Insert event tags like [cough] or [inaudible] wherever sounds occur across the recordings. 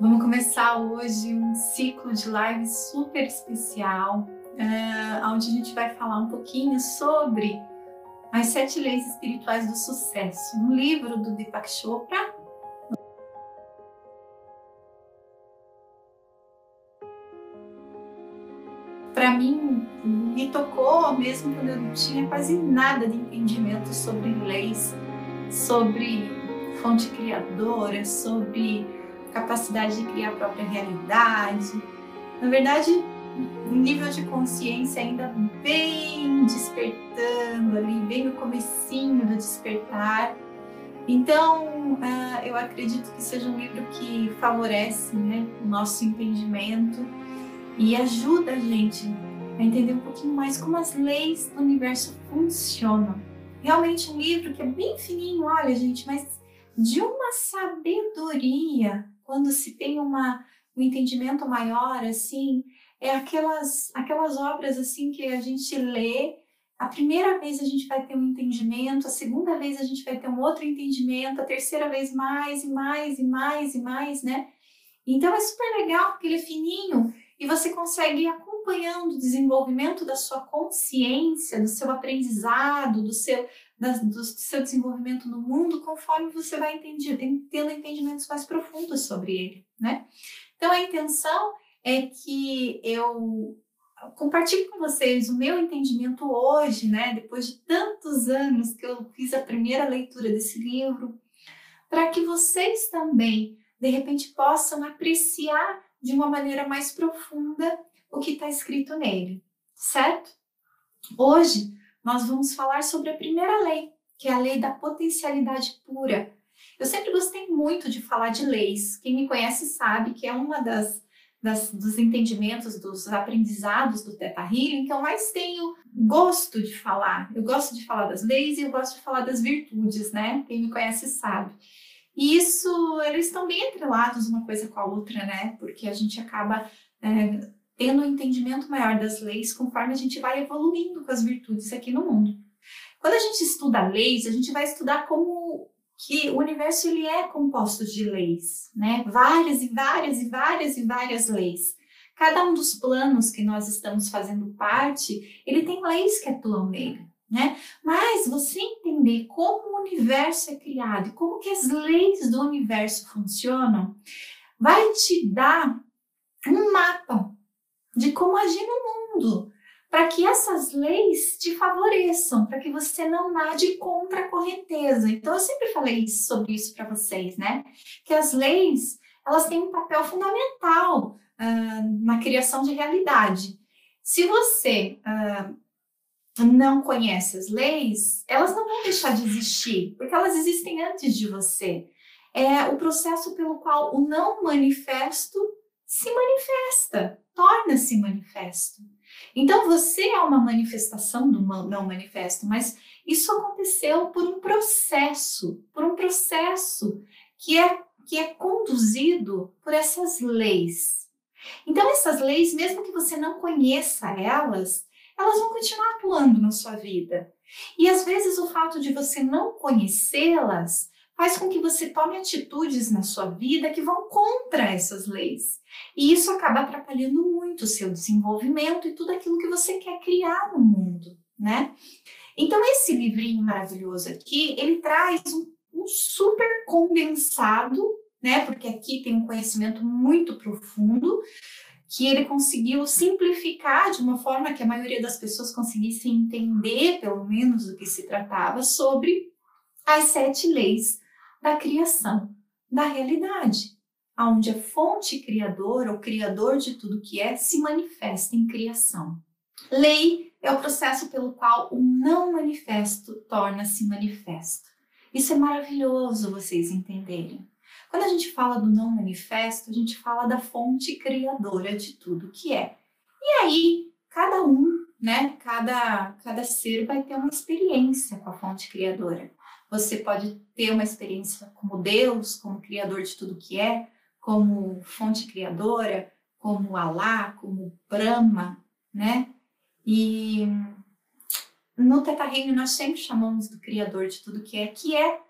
Vamos começar hoje um ciclo de lives super especial, uh, onde a gente vai falar um pouquinho sobre as sete leis espirituais do sucesso, um livro do Deepak Chopra. Para mim, me tocou mesmo quando eu não tinha quase nada de entendimento sobre leis, sobre fonte criadora, sobre capacidade de criar a própria realidade. Na verdade, um nível de consciência ainda bem despertando ali, bem no comecinho do despertar. Então, uh, eu acredito que seja um livro que favorece né, o nosso entendimento e ajuda a gente a entender um pouquinho mais como as leis do universo funcionam. Realmente um livro que é bem fininho, olha gente, mas de uma sabedoria quando se tem uma, um entendimento maior, assim, é aquelas, aquelas obras assim que a gente lê, a primeira vez a gente vai ter um entendimento, a segunda vez a gente vai ter um outro entendimento, a terceira vez mais e mais e mais e mais, né? Então é super legal porque ele é fininho e você consegue ir acompanhando o desenvolvimento da sua consciência, do seu aprendizado, do seu, da, do seu desenvolvimento no mundo, conforme você vai entendi, tendo entendimentos mais profundos sobre ele, né? Então a intenção é que eu compartilhe com vocês o meu entendimento hoje, né? Depois de tantos anos que eu fiz a primeira leitura desse livro, para que vocês também, de repente, possam apreciar de uma maneira mais profunda o que está escrito nele, certo? Hoje nós vamos falar sobre a primeira lei, que é a lei da potencialidade pura. Eu sempre gostei muito de falar de leis. Quem me conhece sabe que é uma das, das dos entendimentos, dos aprendizados do Teta Healing que eu mais tenho gosto de falar. Eu gosto de falar das leis e eu gosto de falar das virtudes, né? Quem me conhece sabe. E isso, eles estão bem atrelados uma coisa com a outra, né? Porque a gente acaba é, tendo um entendimento maior das leis conforme a gente vai evoluindo com as virtudes aqui no mundo. Quando a gente estuda leis, a gente vai estudar como que o universo ele é composto de leis, né? Várias e várias e várias e várias leis. Cada um dos planos que nós estamos fazendo parte, ele tem leis que atuam nele, né? Mas você entender como o universo é criado e como que as leis do universo funcionam, vai te dar um mapa de como agir no mundo, para que essas leis te favoreçam, para que você não nade contra a correnteza. Então eu sempre falei sobre isso para vocês, né? Que as leis elas têm um papel fundamental uh, na criação de realidade. Se você uh, não conhece as leis, elas não vão deixar de existir, porque elas existem antes de você. É o processo pelo qual o não manifesto se manifesta, torna-se manifesto. Então você é uma manifestação do não manifesto, mas isso aconteceu por um processo, por um processo que é que é conduzido por essas leis. Então essas leis, mesmo que você não conheça elas, elas vão continuar atuando na sua vida. E às vezes o fato de você não conhecê-las faz com que você tome atitudes na sua vida que vão contra essas leis. E isso acaba atrapalhando muito o seu desenvolvimento e tudo aquilo que você quer criar no mundo, né? Então, esse livrinho maravilhoso aqui, ele traz um, um super condensado, né? Porque aqui tem um conhecimento muito profundo que ele conseguiu simplificar de uma forma que a maioria das pessoas conseguisse entender, pelo menos, do que se tratava sobre as sete leis da criação, da realidade, aonde a fonte criadora, o criador de tudo que é, se manifesta em criação. Lei é o processo pelo qual o não manifesto torna-se manifesto. Isso é maravilhoso vocês entenderem. Quando a gente fala do não manifesto, a gente fala da fonte criadora de tudo que é. E aí, cada um, né, cada, cada ser vai ter uma experiência com a fonte criadora. Você pode ter uma experiência como Deus, como Criador de tudo que é, como fonte criadora, como Alá, como Brahma, né? E no Teta Healing nós sempre chamamos do Criador de tudo que é, que é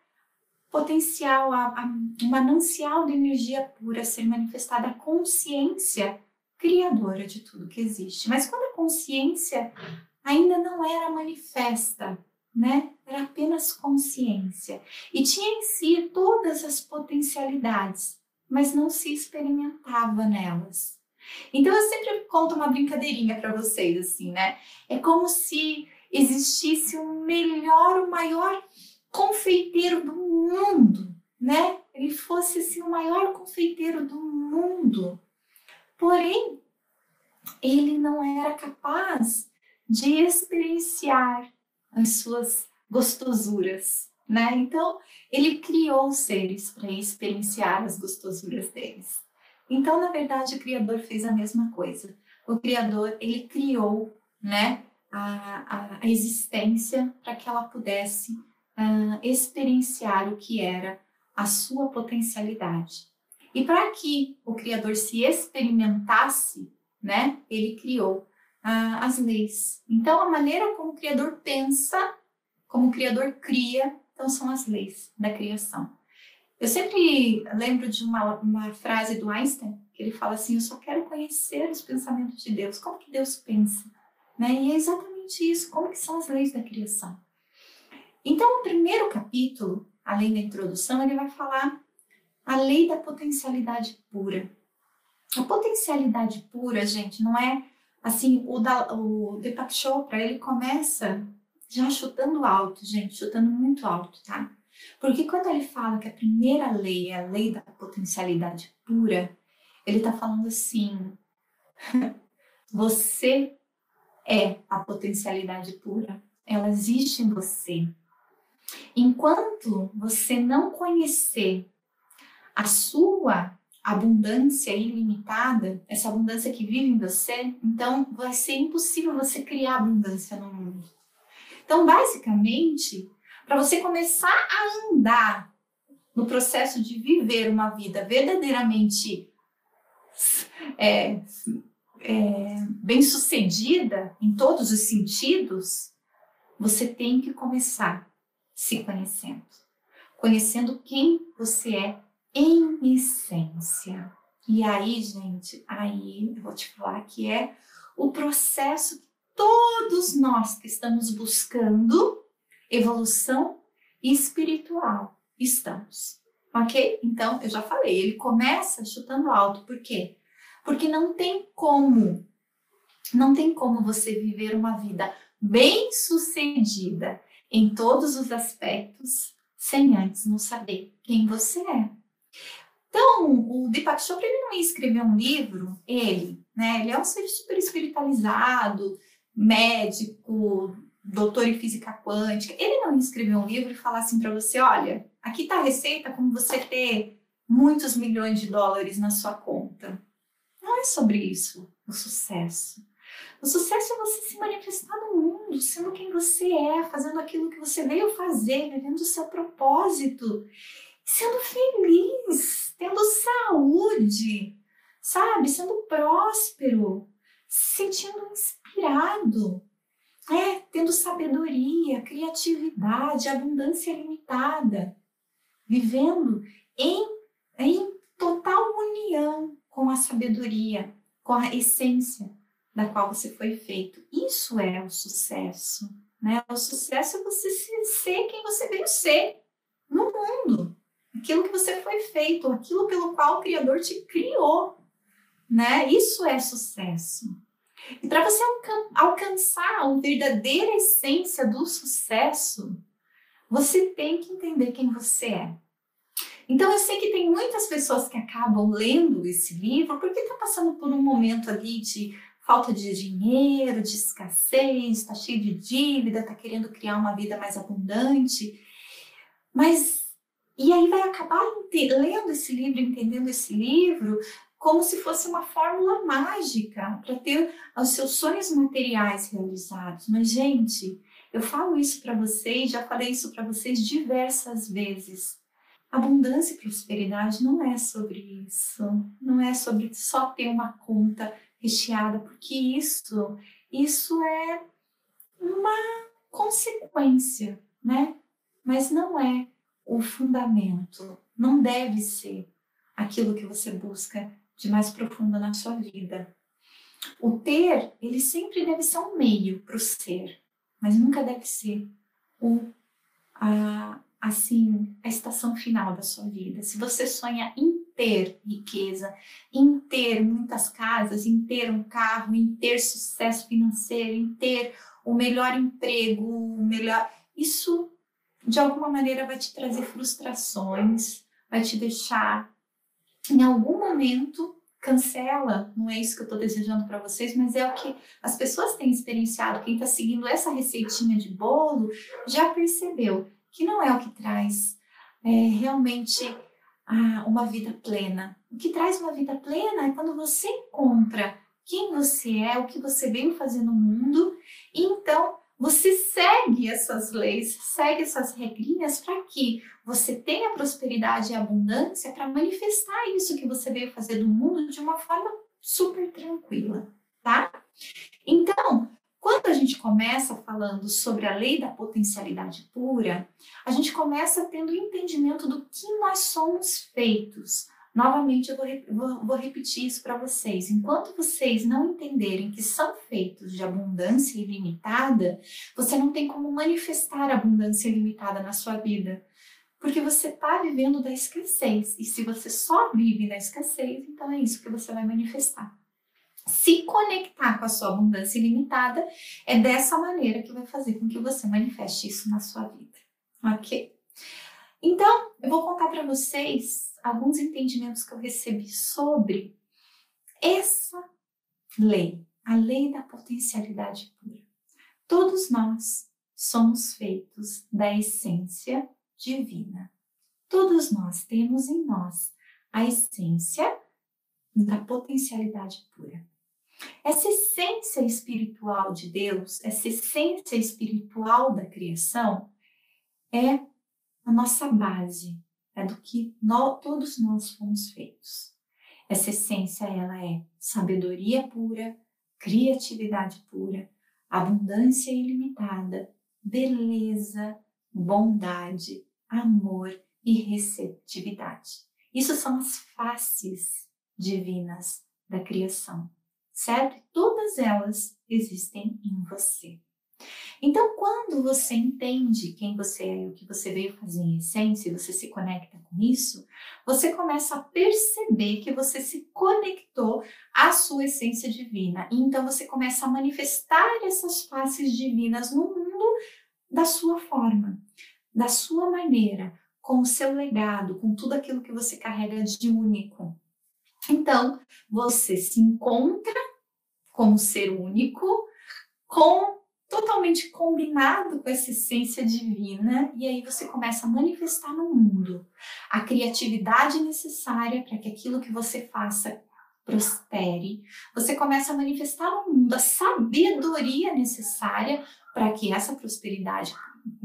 potencial, a, a, um manancial de energia pura ser manifestada, a consciência criadora de tudo que existe. Mas quando a consciência ainda não era manifesta, né? Era apenas consciência e tinha em si todas as potencialidades, mas não se experimentava nelas. Então eu sempre conto uma brincadeirinha para vocês assim, né? É como se existisse o melhor, o maior confeiteiro do mundo, né? Ele fosse assim, o maior confeiteiro do mundo. Porém, ele não era capaz de experienciar as suas gostosuras, né? Então, ele criou seres para experienciar as gostosuras deles. Então, na verdade, o Criador fez a mesma coisa. O Criador, ele criou, né, a, a, a existência para que ela pudesse uh, experienciar o que era a sua potencialidade. E para que o Criador se experimentasse, né, ele criou uh, as leis. Então, a maneira como o Criador pensa, como o Criador cria, então são as leis da criação. Eu sempre lembro de uma, uma frase do Einstein, que ele fala assim: Eu só quero conhecer os pensamentos de Deus, como que Deus pensa. Né? E é exatamente isso, como que são as leis da criação. Então, o primeiro capítulo, além da introdução, ele vai falar a lei da potencialidade pura. A potencialidade pura, gente, não é assim, o, da, o Deepak Chopra, ele começa já chutando alto, gente, chutando muito alto, tá? Porque quando ele fala que a primeira lei é a lei da potencialidade pura, ele está falando assim: [laughs] você é a potencialidade pura, ela existe em você. Enquanto você não conhecer a sua abundância ilimitada, essa abundância que vive em você, então vai ser impossível você criar abundância no mundo. Então, basicamente, para você começar a andar no processo de viver uma vida verdadeiramente é, é, bem sucedida em todos os sentidos, você tem que começar se conhecendo. Conhecendo quem você é em essência. E aí, gente, aí eu vou te falar que é o processo todos nós que estamos buscando evolução espiritual estamos. Ok? Então, eu já falei, ele começa chutando alto. Por quê? Porque não tem como, não tem como você viver uma vida bem sucedida em todos os aspectos sem antes não saber quem você é. Então, o Deepak Chopra ele não ia escrever um livro, ele, né? Ele é um ser super espiritualizado, médico, doutor em física quântica. Ele não ia escrever um livro e falar assim para você, olha, aqui está a receita como você ter muitos milhões de dólares na sua conta. Não é sobre isso o sucesso. O sucesso é você se manifestar no mundo, sendo quem você é, fazendo aquilo que você veio fazer, vivendo o seu propósito, sendo feliz, tendo saúde, sabe? Sendo próspero, se sentindo inspirado, é, tendo sabedoria, criatividade, abundância limitada, vivendo em, em total união com a sabedoria, com a essência da qual você foi feito. Isso é o sucesso. Né? O sucesso é você ser quem você veio ser no mundo. Aquilo que você foi feito, aquilo pelo qual o Criador te criou. Né? Isso é sucesso. E para você alcançar a verdadeira essência do sucesso, você tem que entender quem você é. Então eu sei que tem muitas pessoas que acabam lendo esse livro porque está passando por um momento ali de falta de dinheiro, de escassez, está cheio de dívida, está querendo criar uma vida mais abundante. Mas, e aí vai acabar lendo esse livro, entendendo esse livro, como se fosse uma fórmula mágica para ter os seus sonhos materiais realizados. Mas, gente, eu falo isso para vocês, já falei isso para vocês diversas vezes. Abundância e prosperidade não é sobre isso, não é sobre só ter uma conta recheada, porque isso, isso é uma consequência, né? Mas não é o fundamento, não deve ser aquilo que você busca de mais profundo na sua vida. O ter, ele sempre deve ser um meio para o ser, mas nunca deve ser o, a, assim, a estação final da sua vida. Se você sonha em ter riqueza, em ter muitas casas, em ter um carro, em ter sucesso financeiro, em ter o melhor emprego, o melhor. Isso, de alguma maneira, vai te trazer frustrações, vai te deixar, em algum momento, cancela. Não é isso que eu estou desejando para vocês, mas é o que as pessoas têm experienciado. Quem está seguindo essa receitinha de bolo já percebeu que não é o que traz é, realmente ah, uma vida plena. O que traz uma vida plena é quando você encontra quem você é, o que você veio fazer no mundo, e então você segue essas leis, segue essas regrinhas para que você tenha prosperidade e abundância para manifestar isso que você veio fazer no mundo de uma forma super tranquila, tá? Então, quando a gente começa falando sobre a lei da potencialidade pura, a gente começa tendo o entendimento do que nós somos feitos. Novamente, eu vou, vou, vou repetir isso para vocês. Enquanto vocês não entenderem que são feitos de abundância ilimitada, você não tem como manifestar abundância ilimitada na sua vida. Porque você está vivendo da escassez. E se você só vive da escassez, então é isso que você vai manifestar se conectar com a sua abundância ilimitada, é dessa maneira que vai fazer com que você manifeste isso na sua vida, ok? Então, eu vou contar para vocês alguns entendimentos que eu recebi sobre essa lei, a lei da potencialidade pura. Todos nós somos feitos da essência divina. Todos nós temos em nós a essência da potencialidade pura. Essa essência espiritual de Deus, essa essência espiritual da criação, é a nossa base, é do que nós, todos nós fomos feitos. Essa essência, ela é sabedoria pura, criatividade pura, abundância ilimitada, beleza, bondade, amor e receptividade. Isso são as faces divinas da criação certo? Todas elas existem em você. Então, quando você entende quem você é e o que você veio fazer em essência, e você se conecta com isso, você começa a perceber que você se conectou à sua essência divina. E então você começa a manifestar essas faces divinas no mundo da sua forma, da sua maneira, com o seu legado, com tudo aquilo que você carrega de único. Então, você se encontra como ser único, com totalmente combinado com essa essência divina, e aí você começa a manifestar no mundo a criatividade necessária para que aquilo que você faça prospere. Você começa a manifestar no mundo a sabedoria necessária para que essa prosperidade,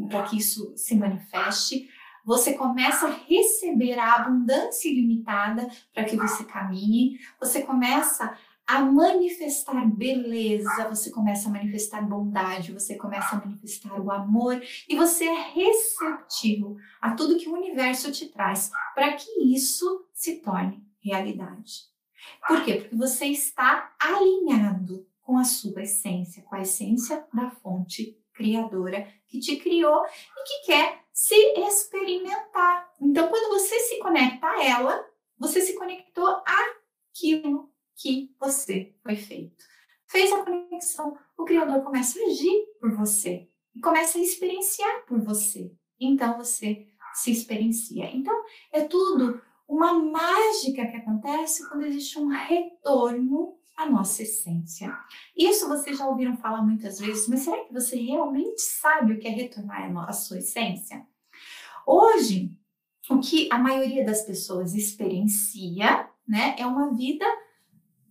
para que isso se manifeste. Você começa a receber a abundância ilimitada para que você caminhe. Você começa a manifestar beleza, você começa a manifestar bondade, você começa a manifestar o amor e você é receptivo a tudo que o universo te traz para que isso se torne realidade. Por quê? Porque você está alinhado com a sua essência, com a essência da fonte criadora que te criou e que quer se experimentar. Então, quando você se conecta a ela, você se conectou àquilo que você foi feito. Fez a conexão, o Criador começa a agir por você começa a experienciar por você. Então você se experiencia. Então é tudo uma mágica que acontece quando existe um retorno à nossa essência. Isso vocês já ouviram falar muitas vezes, mas será que você realmente sabe o que é retornar à sua essência? Hoje, o que a maioria das pessoas experiencia, né, é uma vida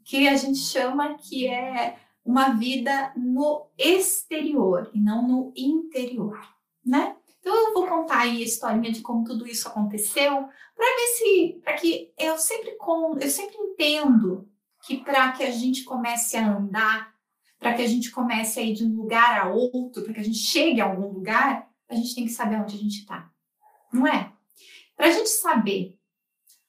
que a gente chama que é uma vida no exterior e não no interior, né? Então eu vou contar aí a historinha de como tudo isso aconteceu, para ver se, para que eu sempre com, eu sempre entendo que para que a gente comece a andar, para que a gente comece a ir de um lugar a outro, para que a gente chegue a algum lugar, a gente tem que saber onde a gente está, não é? Para a gente saber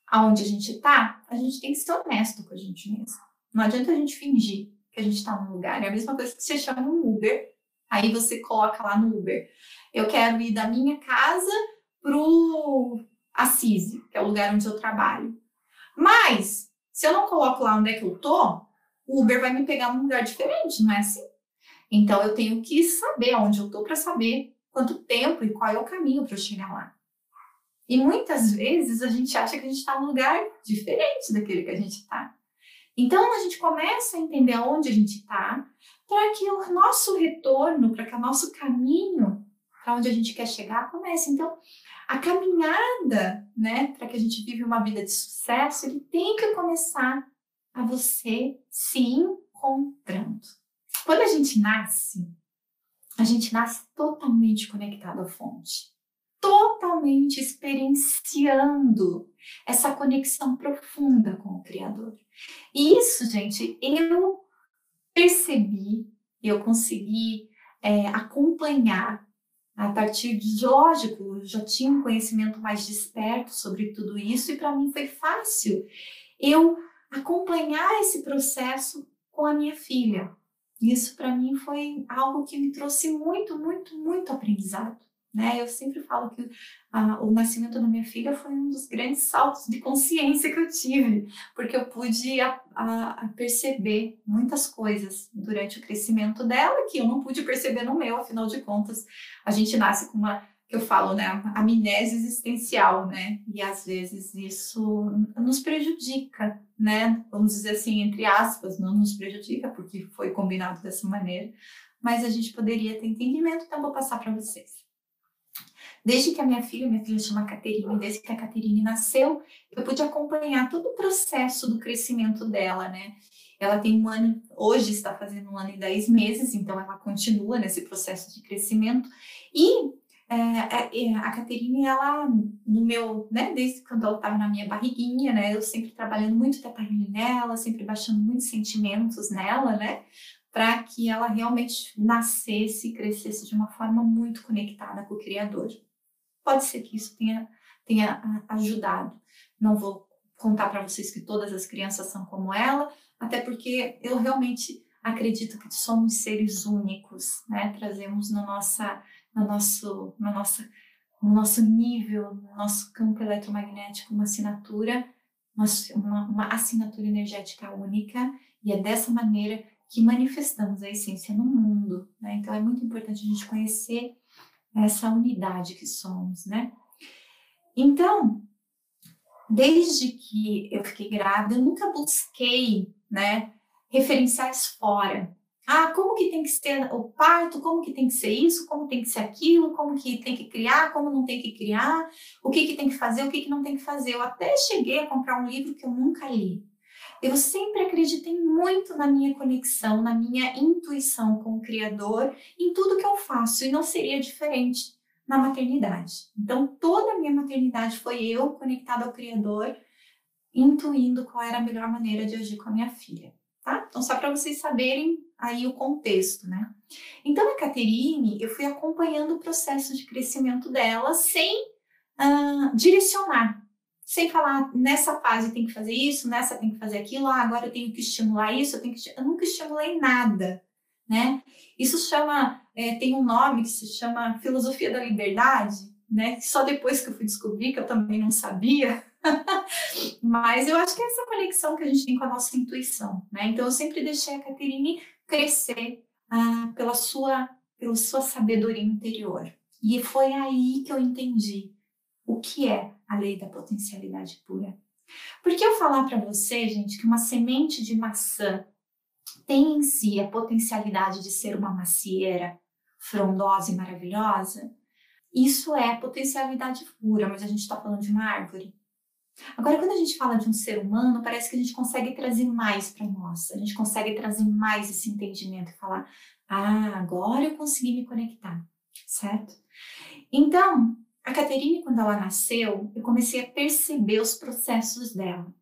aonde a gente está, a gente tem que ser honesto com a gente mesmo. Não adianta a gente fingir que a gente está num lugar. É a mesma coisa que você chama um Uber, aí você coloca lá no Uber. Eu quero ir da minha casa pro Assise, que é o lugar onde eu trabalho. Mas, se eu não coloco lá onde é que eu tô, o Uber vai me pegar num lugar diferente, não é assim? Então eu tenho que saber onde eu tô para saber quanto tempo e qual é o caminho para eu chegar lá. E muitas vezes a gente acha que a gente está num lugar diferente daquele que a gente está. Então a gente começa a entender aonde a gente está, para que o nosso retorno, para que o nosso caminho para onde a gente quer chegar comece. Então a caminhada, né, para que a gente vive uma vida de sucesso, ele tem que começar a você se encontrando. Quando a gente nasce, a gente nasce totalmente conectado à fonte, totalmente experienciando essa conexão profunda com o Criador. E isso, gente, eu percebi, eu consegui é, acompanhar a partir de, lógico, já tinha um conhecimento mais desperto sobre tudo isso, e para mim foi fácil eu acompanhar esse processo com a minha filha. Isso para mim foi algo que me trouxe muito, muito, muito aprendizado. Né? Eu sempre falo que ah, o nascimento da minha filha foi um dos grandes saltos de consciência que eu tive, porque eu pude a, a, a perceber muitas coisas durante o crescimento dela que eu não pude perceber no meu, afinal de contas, a gente nasce com uma que eu falo, né, amnésia existencial, né? E às vezes isso nos prejudica, né? Vamos dizer assim, entre aspas, não nos prejudica porque foi combinado dessa maneira, mas a gente poderia ter entendimento, então vou passar para vocês. Desde que a minha filha, minha filha chama Caterine, desde que a Caterine nasceu, eu pude acompanhar todo o processo do crescimento dela, né? Ela tem um ano, hoje está fazendo um ano e dez meses, então ela continua nesse processo de crescimento. E é, é, é, a Caterine, ela, no meu, né, desde quando ela estava na minha barriguinha, né, eu sempre trabalhando muito detalhe nela, sempre baixando muitos sentimentos nela, né, para que ela realmente nascesse e crescesse de uma forma muito conectada com o Criador. Pode ser que isso tenha, tenha ajudado. Não vou contar para vocês que todas as crianças são como ela, até porque eu realmente acredito que somos seres únicos, né, trazemos na nossa no nosso, no nosso, no nosso nível, no nosso campo eletromagnético, uma assinatura, uma, uma assinatura energética única, e é dessa maneira que manifestamos a essência no mundo. Né? Então é muito importante a gente conhecer essa unidade que somos, né? Então, desde que eu fiquei grávida, eu nunca busquei, né, referenciais fora. Ah, como que tem que ser o parto, como que tem que ser isso, como tem que ser aquilo, como que tem que criar, como não tem que criar, o que, que tem que fazer, o que, que não tem que fazer. Eu até cheguei a comprar um livro que eu nunca li. Eu sempre acreditei muito na minha conexão, na minha intuição com o Criador, em tudo que eu faço, e não seria diferente na maternidade. Então, toda a minha maternidade foi eu conectada ao Criador, intuindo qual era a melhor maneira de agir com a minha filha tá? Então, só para vocês saberem aí o contexto, né? Então, a Caterine, eu fui acompanhando o processo de crescimento dela sem uh, direcionar, sem falar nessa fase tem que fazer isso, nessa tem que fazer aquilo, ah, agora eu tenho que estimular isso, eu, tenho que... eu nunca estimulei nada, né? Isso chama, é, tem um nome que se chama filosofia da liberdade, né? Só depois que eu fui descobrir, que eu também não sabia, [laughs] Mas eu acho que é essa conexão que a gente tem com a nossa intuição, né? Então eu sempre deixei a Caterine crescer ah, pela sua pela sua sabedoria interior. E foi aí que eu entendi o que é a lei da potencialidade pura. Porque eu falar para você, gente, que uma semente de maçã tem em si a potencialidade de ser uma macieira frondosa e maravilhosa, isso é potencialidade pura, mas a gente está falando de uma árvore. Agora, quando a gente fala de um ser humano, parece que a gente consegue trazer mais para nós, a gente consegue trazer mais esse entendimento e falar: ah, agora eu consegui me conectar, certo? Então, a Caterine, quando ela nasceu, eu comecei a perceber os processos dela.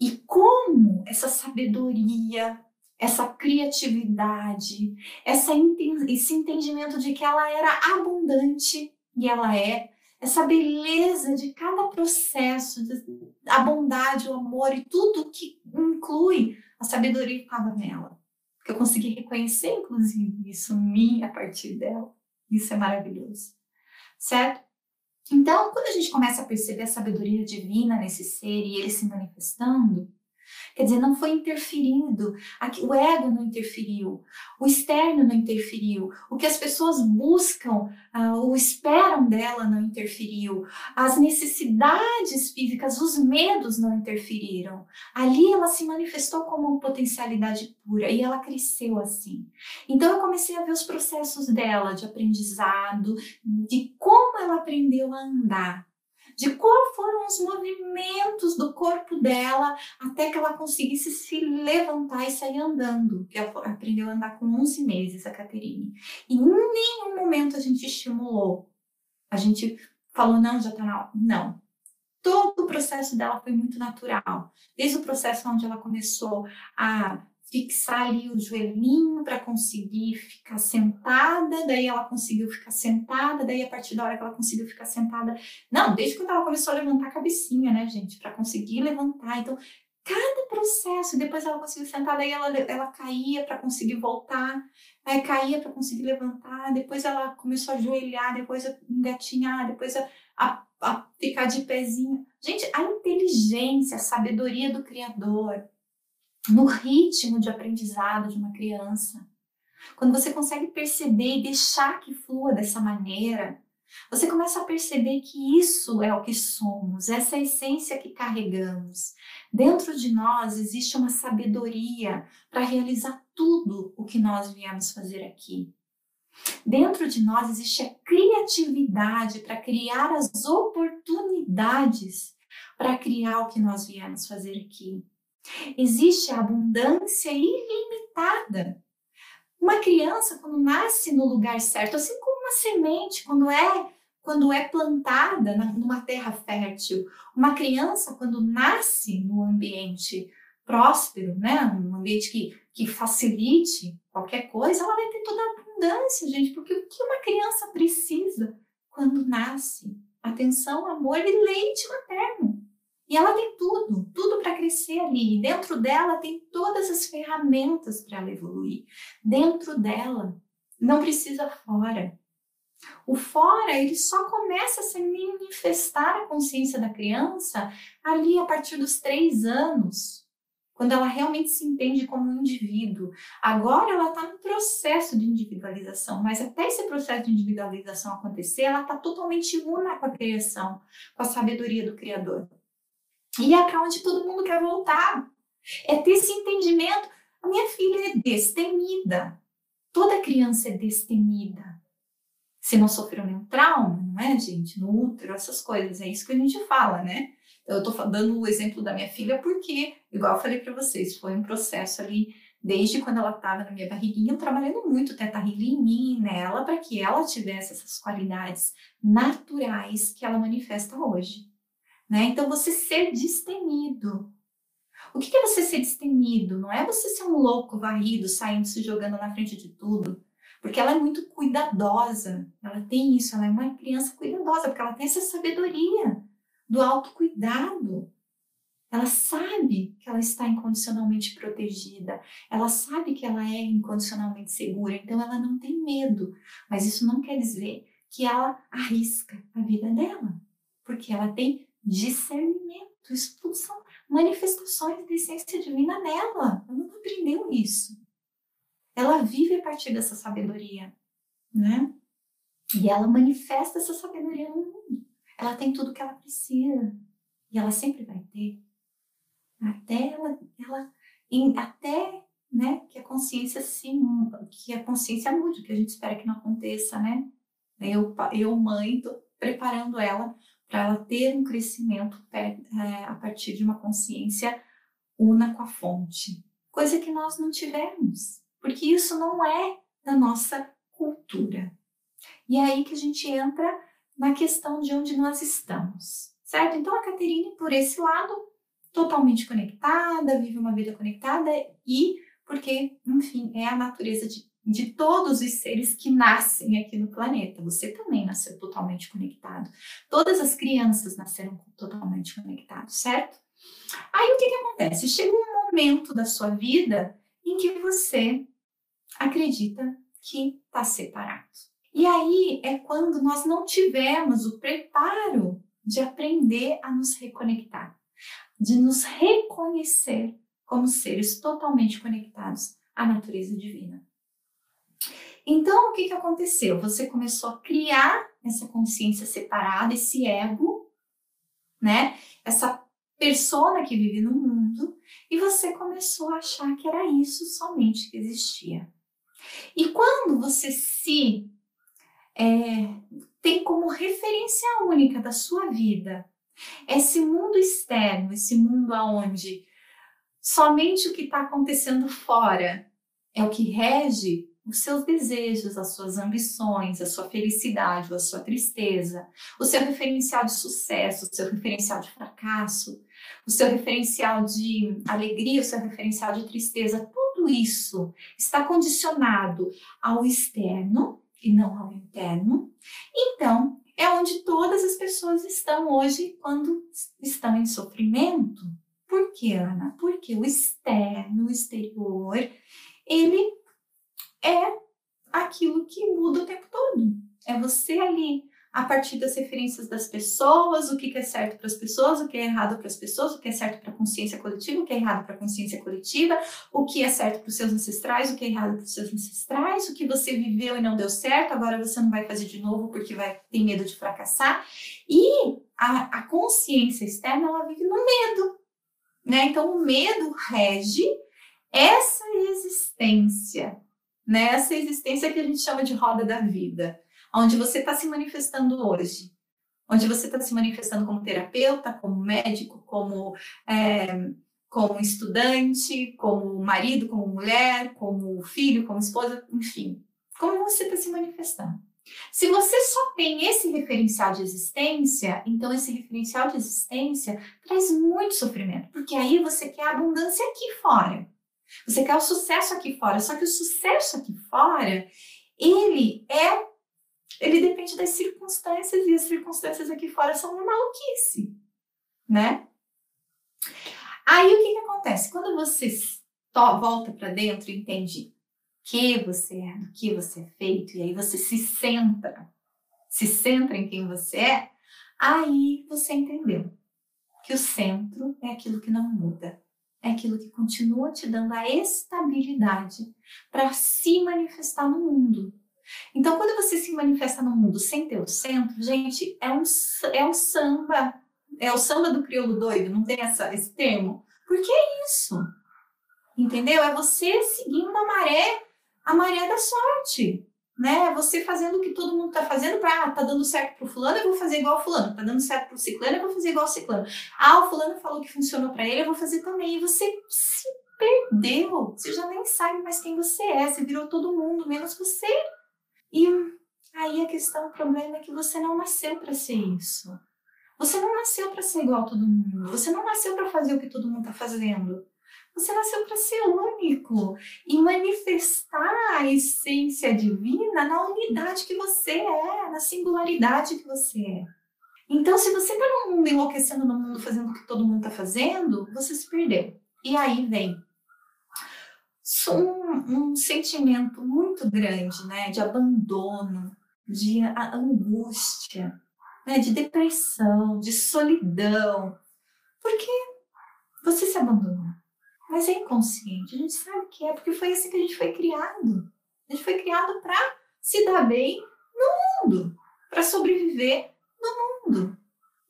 E como essa sabedoria, essa criatividade, essa, esse entendimento de que ela era abundante, e ela é, essa beleza de cada processo, a bondade, o amor e tudo que inclui a sabedoria que estava nela. Que eu consegui reconhecer, inclusive, isso em mim a partir dela. Isso é maravilhoso, certo? Então, quando a gente começa a perceber a sabedoria divina nesse ser e ele se manifestando, Quer dizer, não foi interferindo, o ego não interferiu, o externo não interferiu, o que as pessoas buscam uh, ou esperam dela não interferiu, as necessidades físicas, os medos não interferiram. Ali ela se manifestou como uma potencialidade pura e ela cresceu assim. Então eu comecei a ver os processos dela de aprendizado, de como ela aprendeu a andar de quais foram os movimentos do corpo dela até que ela conseguisse se levantar e sair andando. Que ela aprendeu a andar com 11 meses, a Caterine. E em nenhum momento a gente estimulou. A gente falou, não, já tá na hora. Não. Todo o processo dela foi muito natural. Desde o processo onde ela começou a fixar ali o joelhinho para conseguir ficar sentada, daí ela conseguiu ficar sentada, daí a partir da hora que ela conseguiu ficar sentada, não, desde quando ela começou a levantar a cabecinha, né, gente, para conseguir levantar. Então, cada processo, depois ela conseguiu sentar, daí ela, ela caía para conseguir voltar, aí caía para conseguir levantar, depois ela começou a ajoelhar, depois a engatinhar, depois a, a, a ficar de pezinho. Gente, a inteligência, a sabedoria do Criador, no ritmo de aprendizado de uma criança. Quando você consegue perceber e deixar que flua dessa maneira, você começa a perceber que isso é o que somos, essa é essência que carregamos. Dentro de nós existe uma sabedoria para realizar tudo o que nós viemos fazer aqui. Dentro de nós existe a criatividade para criar as oportunidades para criar o que nós viemos fazer aqui. Existe a abundância ilimitada. Uma criança, quando nasce no lugar certo, assim como uma semente, quando é quando é plantada numa terra fértil, uma criança quando nasce no ambiente próspero, né, um ambiente que, que facilite qualquer coisa, ela vai ter toda a abundância, gente, porque o que uma criança precisa quando nasce? Atenção, amor e leite materno. E ela tem tudo, tudo para crescer ali. E dentro dela tem todas as ferramentas para ela evoluir. Dentro dela, não precisa fora. O fora, ele só começa a se manifestar a consciência da criança ali a partir dos três anos, quando ela realmente se entende como um indivíduo. Agora ela está no processo de individualização, mas até esse processo de individualização acontecer, ela está totalmente una com a criação, com a sabedoria do Criador. E é para onde todo mundo quer voltar. É ter esse entendimento. A minha filha é destemida. Toda criança é destemida. Se não sofreu nenhum trauma, não é, gente? No útero, essas coisas. É isso que a gente fala, né? Eu tô dando o exemplo da minha filha porque, igual eu falei para vocês, foi um processo ali desde quando ela estava na minha barriguinha, trabalhando muito teta healing em mim e nela para que ela tivesse essas qualidades naturais que ela manifesta hoje. Né? Então, você ser destemido. O que é você ser destemido? Não é você ser um louco varrido, saindo, se jogando na frente de tudo. Porque ela é muito cuidadosa. Ela tem isso, ela é uma criança cuidadosa, porque ela tem essa sabedoria do autocuidado. Ela sabe que ela está incondicionalmente protegida, ela sabe que ela é incondicionalmente segura, então ela não tem medo. Mas isso não quer dizer que ela arrisca a vida dela, porque ela tem discernimento. Isso tudo são manifestações da essência divina nela. Ela não aprendeu isso. Ela vive a partir dessa sabedoria, né? E ela manifesta essa sabedoria no mundo. Ela tem tudo que ela precisa. E ela sempre vai ter. Até ela, ela até né, que a consciência se que a consciência mude, que a gente espera que não aconteça, né? Eu, eu mãe, tô preparando ela para ela ter um crescimento é, a partir de uma consciência una com a fonte, coisa que nós não tivemos, porque isso não é da nossa cultura. E é aí que a gente entra na questão de onde nós estamos, certo? Então a Caterine, por esse lado, totalmente conectada, vive uma vida conectada e porque, enfim, é a natureza de de todos os seres que nascem aqui no planeta. Você também nasceu totalmente conectado. Todas as crianças nasceram totalmente conectadas, certo? Aí o que, que acontece? Chega um momento da sua vida em que você acredita que está separado. E aí é quando nós não tivemos o preparo de aprender a nos reconectar, de nos reconhecer como seres totalmente conectados à natureza divina. Então, o que, que aconteceu? Você começou a criar essa consciência separada, esse ego, né? Essa persona que vive no mundo, e você começou a achar que era isso somente que existia. E quando você se é, tem como referência única da sua vida esse mundo externo, esse mundo aonde somente o que está acontecendo fora é o que rege os seus desejos, as suas ambições, a sua felicidade a sua tristeza, o seu referencial de sucesso, o seu referencial de fracasso, o seu referencial de alegria, o seu referencial de tristeza, tudo isso está condicionado ao externo e não ao interno. Então, é onde todas as pessoas estão hoje quando estão em sofrimento. Por quê, Ana? Porque o externo, o exterior, ele é aquilo que muda o tempo todo. É você ali, a partir das referências das pessoas, o que é certo para as pessoas, o que é errado para as pessoas, o que é certo para a consciência coletiva, o que é errado para a consciência coletiva, o que é certo para os seus ancestrais, o que é errado para os seus ancestrais, o que você viveu e não deu certo, agora você não vai fazer de novo porque vai ter medo de fracassar. E a, a consciência externa, ela vive no medo. Né? Então, o medo rege essa existência, né? essa existência que a gente chama de roda da vida onde você está se manifestando hoje, onde você está se manifestando como terapeuta, como médico, como, é, como estudante, como marido, como mulher, como filho, como esposa, enfim, como você está se manifestando. Se você só tem esse referencial de existência, então esse referencial de existência traz muito sofrimento, porque aí você quer abundância aqui fora. Você quer o sucesso aqui fora, só que o sucesso aqui fora, ele é ele depende das circunstâncias e as circunstâncias aqui fora são uma maluquice, né? Aí o que, que acontece? Quando você volta para dentro e entende que você é, do que você é feito, e aí você se centra, se centra em quem você é, aí você entendeu que o centro é aquilo que não muda, é aquilo que continua te dando a estabilidade para se manifestar no mundo. Então, quando você se manifesta no mundo sem ter o centro, gente, é um, é um samba. É o samba do crioulo doido, não tem essa, esse termo? Porque é isso. Entendeu? É você seguindo a maré, a maré da sorte. Né? Você fazendo o que todo mundo está fazendo para, ah, tá dando certo pro fulano, eu vou fazer igual fulano. Tá dando certo pro ciclano, eu vou fazer igual o ciclano. Ah, o fulano falou que funcionou para ele, eu vou fazer também. E você se perdeu. Você já nem sabe mais quem você é. Você virou todo mundo, menos você. E aí a questão, o problema é que você não nasceu para ser isso. Você não nasceu para ser igual a todo mundo. Você não nasceu para fazer o que todo mundo está fazendo. Você nasceu para ser único e manifestar a essência divina na unidade que você é, na singularidade que você é. Então, se você está no mundo enlouquecendo no mundo, fazendo o que todo mundo está fazendo, você se perdeu. E aí vem um, um sentimento muito grande, né, de abandono, de angústia, né, de depressão, de solidão, porque você se abandonou. Mas é inconsciente, a gente sabe que é, porque foi assim que a gente foi criado. A gente foi criado para se dar bem no mundo, para sobreviver no mundo.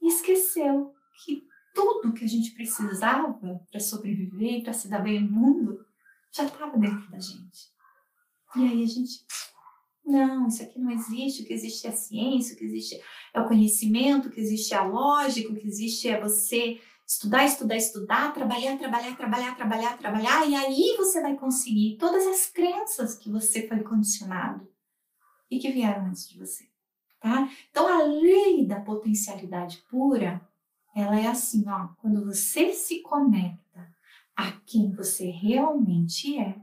E esqueceu que tudo que a gente precisava para sobreviver, para se dar bem no mundo, já estava dentro da gente. E aí a gente, não, isso aqui não existe, o que existe é a ciência, o que existe é o conhecimento, o que existe é a lógica, o que existe é você estudar, estudar, estudar, trabalhar, trabalhar, trabalhar, trabalhar, trabalhar, e aí você vai conseguir todas as crenças que você foi condicionado e que vieram antes de você, tá? Então a lei da potencialidade pura, ela é assim, ó, quando você se conecta a quem você realmente é,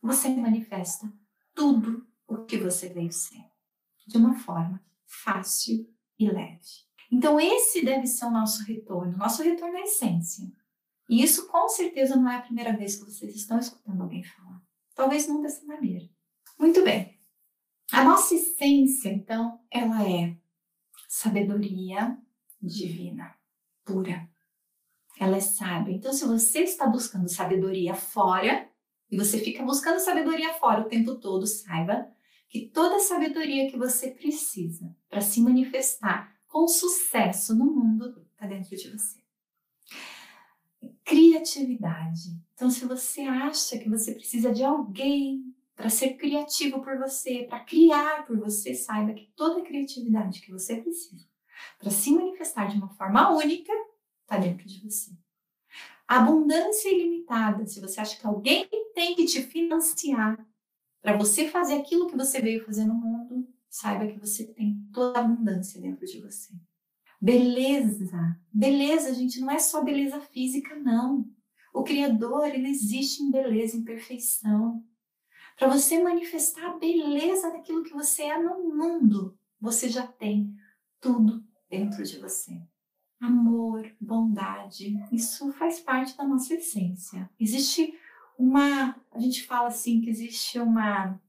você manifesta tudo o que você veio ser, de uma forma fácil e leve. Então, esse deve ser o nosso retorno, nosso retorno à essência. E isso com certeza não é a primeira vez que vocês estão escutando alguém falar. Talvez não dessa maneira. Muito bem. A nossa essência, então, ela é sabedoria divina, pura. Ela é sábia. Então, se você está buscando sabedoria fora, e você fica buscando sabedoria fora o tempo todo, saiba que toda a sabedoria que você precisa para se manifestar com sucesso no mundo está dentro de você. Criatividade. Então, se você acha que você precisa de alguém para ser criativo por você, para criar por você, saiba que toda a criatividade que você precisa para se manifestar de uma forma única está dentro de você. Abundância ilimitada. Se você acha que alguém tem que te financiar para você fazer aquilo que você veio fazer no mundo, saiba que você tem toda a abundância dentro de você. Beleza. Beleza, gente, não é só beleza física, não. O Criador, ele existe em beleza, em perfeição. Para você manifestar a beleza daquilo que você é no mundo, você já tem tudo dentro de você. Amor, bondade, isso faz parte da nossa essência. Existe uma, a gente fala assim que existe uma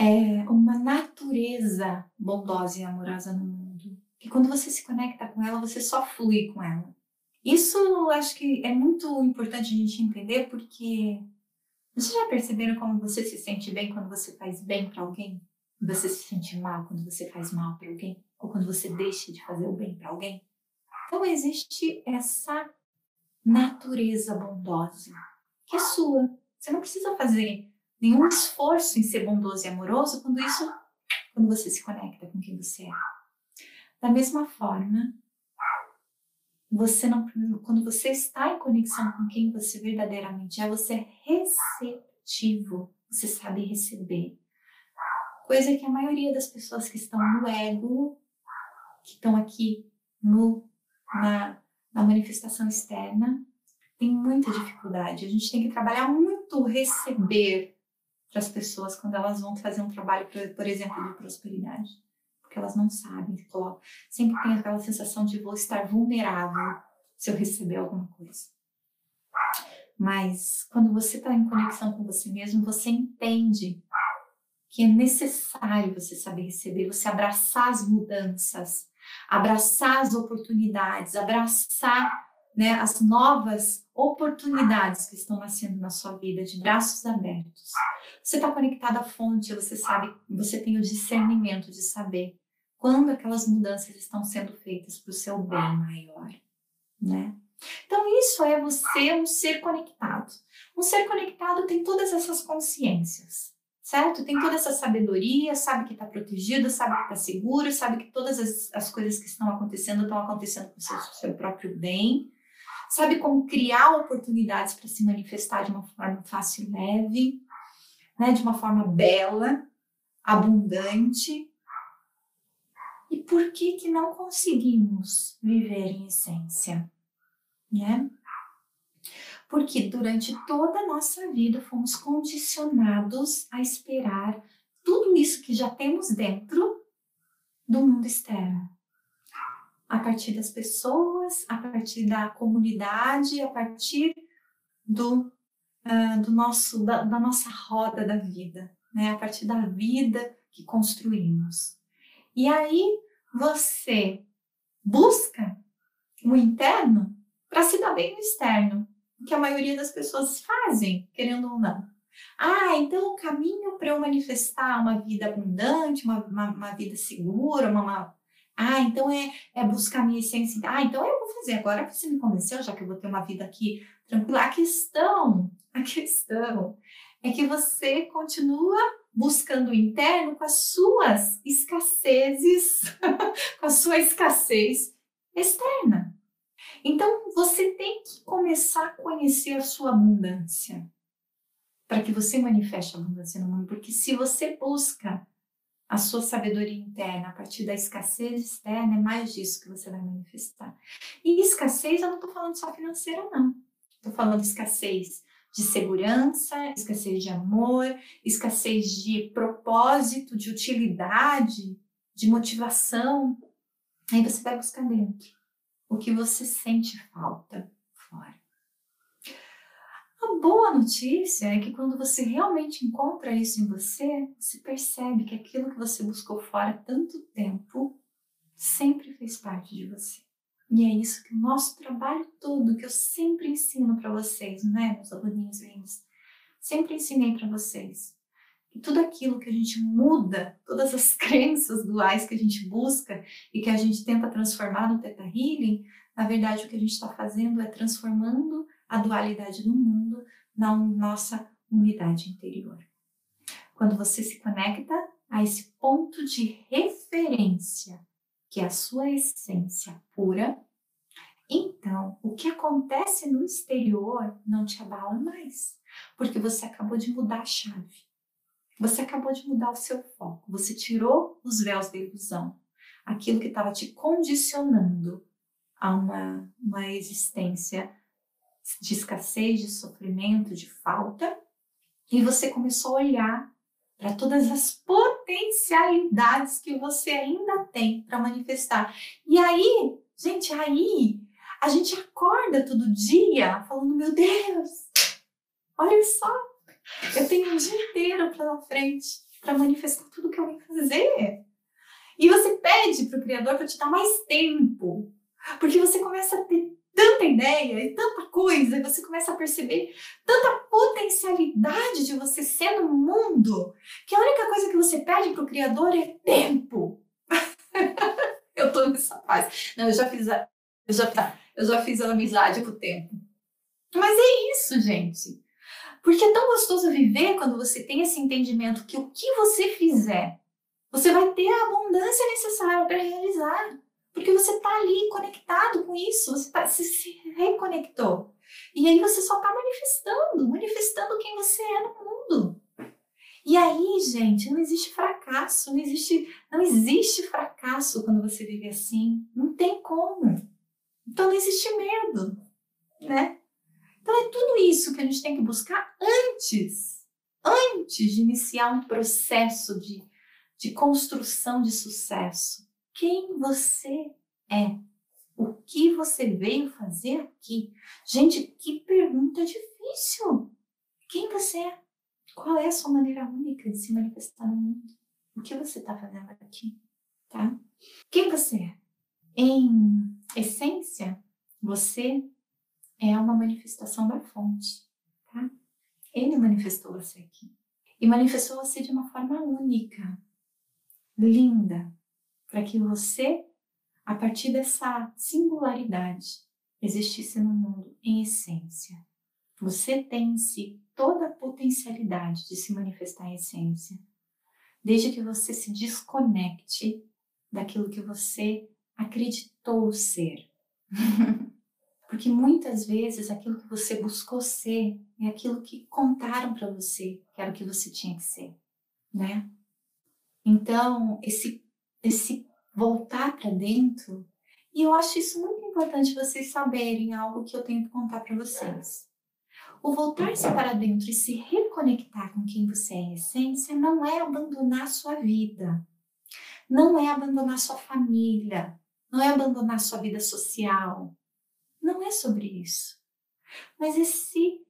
é, uma natureza bondosa e amorosa no mundo. Que quando você se conecta com ela, você só flui com ela. Isso acho que é muito importante a gente entender porque vocês já perceberam como você se sente bem quando você faz bem para alguém? Você se sente mal quando você faz mal para alguém? Ou quando você deixa de fazer o bem para alguém? Então existe essa natureza bondosa que é sua. Você não precisa fazer nenhum esforço em ser bondoso e amoroso quando isso, quando você se conecta com quem você é. Da mesma forma, você não, quando você está em conexão com quem você verdadeiramente é, você é receptivo, você sabe receber. Coisa que a maioria das pessoas que estão no ego, que estão aqui no, na, na manifestação externa, tem muita dificuldade. A gente tem que trabalhar muito receber para as pessoas quando elas vão fazer um trabalho, por exemplo, de prosperidade. Porque elas não sabem, sempre tem aquela sensação de vou estar vulnerável se eu receber alguma coisa. Mas quando você está em conexão com você mesmo, você entende que é necessário você saber receber, você abraçar as mudanças, abraçar as oportunidades, abraçar né, as novas oportunidades que estão nascendo na sua vida de braços abertos. Você está conectado à fonte, você sabe, você tem o discernimento de saber quando aquelas mudanças estão sendo feitas para o seu bem maior, né? Então isso é você um ser conectado. Um ser conectado tem todas essas consciências, certo? Tem toda essa sabedoria, sabe que está protegido, sabe que está seguro, sabe que todas as, as coisas que estão acontecendo estão acontecendo para o seu, seu próprio bem sabe como criar oportunidades para se manifestar de uma forma fácil e leve, né, de uma forma bela, abundante. E por que que não conseguimos viver em essência, né? Porque durante toda a nossa vida fomos condicionados a esperar tudo isso que já temos dentro do mundo externo a partir das pessoas, a partir da comunidade, a partir do, uh, do nosso, da, da, nossa roda da vida, né? a partir da vida que construímos. E aí você busca o interno para se dar bem no externo, o que a maioria das pessoas fazem, querendo ou não. Ah, então o caminho para eu manifestar uma vida abundante, uma, uma, uma vida segura, uma, uma ah, então é, é buscar minha essência. Ah, então eu vou fazer. Agora você me convenceu, já que eu vou ter uma vida aqui tranquila. A questão, [laughs] a questão é que você continua buscando o interno com as suas escassezes, [laughs] com a sua escassez externa. Então você tem que começar a conhecer a sua abundância para que você manifeste a abundância no mundo, porque se você busca a sua sabedoria interna a partir da escassez externa, é mais disso que você vai manifestar. E escassez, eu não estou falando só financeira, não. Estou falando escassez de segurança, escassez de amor, escassez de propósito, de utilidade, de motivação. Aí você vai buscar dentro o que você sente falta. A boa notícia é que quando você realmente encontra isso em você, você percebe que aquilo que você buscou fora tanto tempo sempre fez parte de você. E é isso que o nosso trabalho todo, que eu sempre ensino para vocês, né, meus aluninhos lindos? Sempre ensinei para vocês que tudo aquilo que a gente muda, todas as [laughs] crenças duais que a gente busca e que a gente tenta transformar no Theta Healing, na verdade o que a gente está fazendo é transformando a dualidade do mundo na nossa unidade interior. Quando você se conecta a esse ponto de referência, que é a sua essência pura, então o que acontece no exterior não te abala mais, porque você acabou de mudar a chave. Você acabou de mudar o seu foco, você tirou os véus da ilusão, aquilo que estava te condicionando a uma, uma existência de escassez, de sofrimento, de falta, e você começou a olhar para todas as potencialidades que você ainda tem para manifestar. E aí, gente, aí a gente acorda todo dia falando: meu Deus, olha só, eu tenho um dia inteiro pela frente para manifestar tudo que eu venho fazer. E você pede para o Criador para te dar mais tempo, porque você começa a ter tanta ideia e tanta coisa, e você começa a perceber tanta potencialidade de você ser no mundo, que a única coisa que você pede para o Criador é tempo. [laughs] eu tô nessa fase. Não, eu já fiz a, eu já, eu já fiz a amizade com o tempo. Mas é isso, gente. Porque é tão gostoso viver quando você tem esse entendimento que o que você fizer, você vai ter a abundância necessária para realizar. Porque você está ali conectado com isso, você, tá, você se reconectou. E aí você só está manifestando, manifestando quem você é no mundo. E aí, gente, não existe fracasso, não existe, não existe fracasso quando você vive assim. Não tem como. Então não existe medo, né? Então é tudo isso que a gente tem que buscar antes, antes de iniciar um processo de, de construção de sucesso quem você é. O que você veio fazer aqui? Gente, que pergunta difícil. Quem você é? Qual é a sua maneira única de se manifestar no mundo? O que você está fazendo aqui? Tá? Quem você é? Em essência, você é uma manifestação da fonte, tá? Ele manifestou você aqui. E manifestou você de uma forma única, linda, para que você, a partir dessa singularidade, existisse no mundo em essência. Você tem em si toda a potencialidade de se manifestar em essência, desde que você se desconecte daquilo que você acreditou ser. [laughs] Porque muitas vezes aquilo que você buscou ser é aquilo que contaram para você que era o que você tinha que ser, né? Então, esse esse voltar para dentro. E eu acho isso muito importante vocês saberem algo que eu tenho que contar para vocês. O voltar-se para dentro e se reconectar com quem você é em essência não é abandonar sua vida, não é abandonar sua família, não é abandonar sua vida social. Não é sobre isso. Mas é se